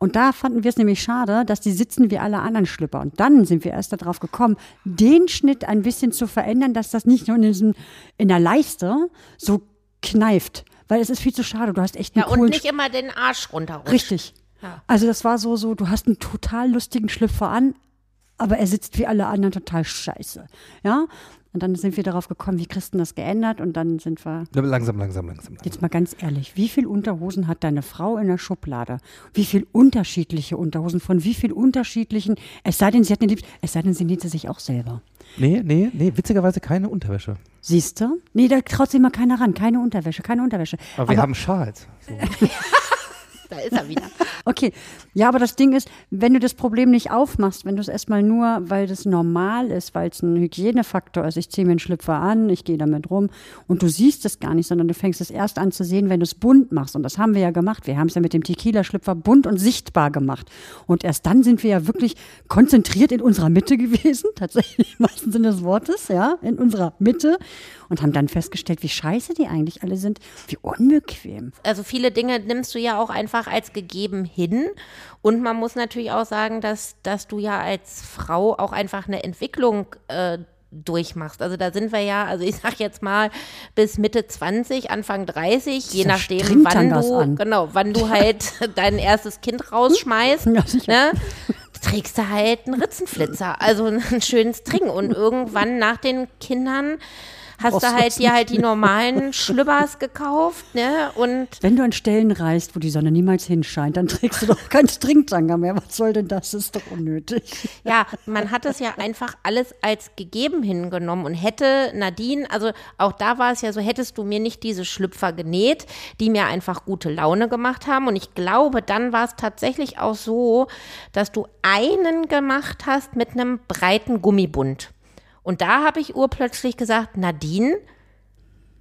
Und da fanden wir es nämlich schade, dass die sitzen wie alle anderen Schlüpper. Und dann sind wir erst darauf gekommen, den Schnitt ein bisschen zu verändern, dass das nicht nur in, diesem, in der Leiste so kneift. Weil es ist viel zu schade. Du hast echt einen Ja, und coolen nicht immer den Arsch runterrutscht. Richtig. Ja. Also das war so, so, du hast einen total lustigen Schlüpfer an, aber er sitzt wie alle anderen total scheiße. Ja? Und dann sind wir darauf gekommen, wie du das geändert? Und dann sind wir, Langsam, langsam, langsam. langsam. jetzt mal ganz ehrlich, wie viel Unterhosen hat deine Frau in der Schublade? Wie viel unterschiedliche Unterhosen von wie viel unterschiedlichen, es sei denn, sie hat eine Liebs, es sei denn, sie näht sie sich auch selber. Nee, nee, nee, witzigerweise keine Unterwäsche. Siehst du? Nee, da traut sich mal keiner ran. Keine Unterwäsche, keine Unterwäsche. Aber wir haben Schals. So. Da ist er wieder. Okay, ja, aber das Ding ist, wenn du das Problem nicht aufmachst, wenn du es erstmal nur, weil das normal ist, weil es ein Hygienefaktor ist, ich ziehe mir einen Schlüpfer an, ich gehe damit rum und du siehst es gar nicht, sondern du fängst es erst an zu sehen, wenn du es bunt machst. Und das haben wir ja gemacht. Wir haben es ja mit dem Tequila-Schlüpfer bunt und sichtbar gemacht. Und erst dann sind wir ja wirklich konzentriert in unserer Mitte gewesen, tatsächlich im wahrsten Sinne des Wortes, ja, in unserer Mitte und haben dann festgestellt, wie scheiße die eigentlich alle sind, wie unbequem. Also viele Dinge nimmst du ja auch einfach als gegeben hin. Und man muss natürlich auch sagen, dass, dass du ja als Frau auch einfach eine Entwicklung äh, durchmachst. Also da sind wir ja, also ich sag jetzt mal bis Mitte 20, Anfang 30, je Da nachdem, wann das du, genau, wann du halt dein erstes Kind rausschmeißt, Ja, ne? trägst du halt einen Ritzenflitzer, also einen schönen String und irgendwann nach den Kindern hast du halt dir halt die normalen Schlübbers gekauft, ne? Und Wenn du an Stellen reist, wo die Sonne niemals hinscheint, dann trägst du doch keinen Stringtanga mehr. Was soll denn das? Das ist doch unnötig. Ja, man hat es ja einfach alles als gegeben hingenommen und hätte Nadine, also auch da war es ja so, hättest du mir nicht diese Schlüpfer genäht, die mir einfach gute Laune gemacht haben. Und ich glaube, dann war es tatsächlich auch so, dass du einen gemacht hast mit einem breiten Gummibund. Und da habe ich urplötzlich gesagt, Nadine,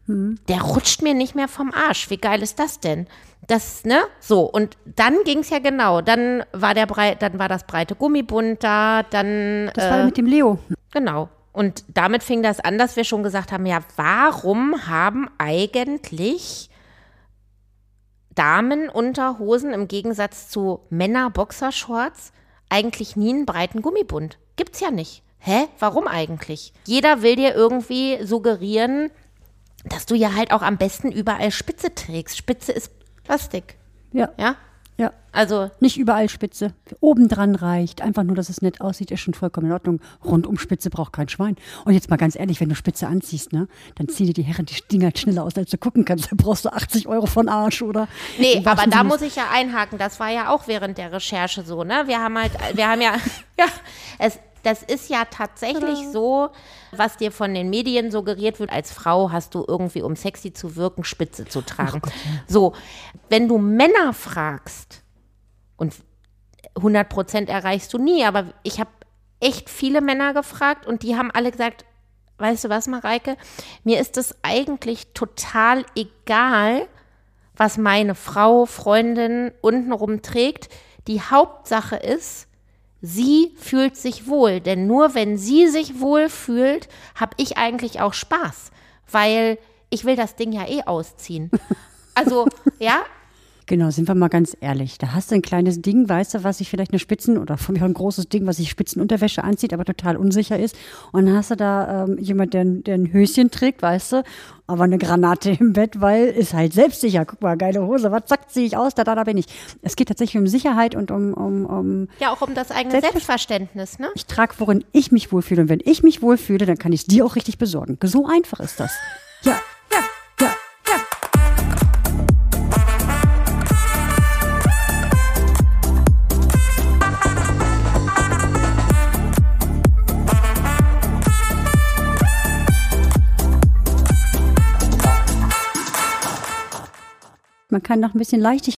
der rutscht mir nicht mehr vom Arsch. Wie geil ist das denn? Das, ne? So, und dann ging es ja genau. Dann war der brei dann war das breite Gummibund da, dann Das war mit dem Leo. Genau. Und damit fing das an, dass wir schon gesagt haben, ja, warum haben eigentlich Damenunterhosen im Gegensatz zu Männer-Boxershorts eigentlich nie einen breiten Gummibund? Gibt's ja nicht. Hä? Warum eigentlich? Jeder will dir irgendwie suggerieren, dass du ja halt auch am besten überall Spitze trägst. Spitze ist Plastik. Ja, Ja? ja. Also, Nicht überall Spitze. Oben dran reicht. Einfach nur, dass es nett aussieht, ist schon vollkommen in Ordnung. Rundum Spitze braucht kein Schwein. Und jetzt mal ganz ehrlich, wenn du Spitze anziehst, ne, dann zieh dir die Herren die Dinger schneller aus, als du gucken kannst. Da brauchst du 80 Euro von Arsch, oder? Nee, aber da muss ich ja einhaken. Das war ja auch während der Recherche so, ne? Wir haben halt, wir haben ja, ja, es, das ist ja tatsächlich so, was dir von den Medien suggeriert wird, als Frau hast du irgendwie, um sexy zu wirken, Spitze zu tragen. So, wenn du Männer fragst, und 100 Prozent erreichst du nie, aber ich habe echt viele Männer gefragt und die haben alle gesagt, weißt du was, Mareike, mir ist es eigentlich total egal, was meine Frau, Freundin untenrum trägt. Die Hauptsache ist, sie fühlt sich wohl. Denn nur wenn sie sich wohl fühlt, habe ich eigentlich auch Spaß. Weil ich will das Ding ja eh ausziehen. Also, ja, Genau, sind wir mal ganz ehrlich. Da hast du ein kleines Ding, weißt du, was sich vielleicht eine Spitzen oder von mir ein großes Ding, was sich Spitzenunterwäsche anzieht, aber total unsicher ist. Und dann hast du da ähm, jemand, der, ein- der ein Höschen trägt, weißt du, aber eine Granate im Bett, weil ist halt selbstsicher. Guck mal, geile Hose, was zack, ziehe ich aus, da, da, da bin ich. Es geht tatsächlich um Sicherheit und um, um, um ja auch um das eigene Selbstver- Selbstverständnis, ne? ich trage, worin ich mich wohlfühle. Und wenn ich mich wohlfühle, dann kann ich es dir auch richtig besorgen. So einfach ist das. Man kann noch ein bisschen Leichtigkeit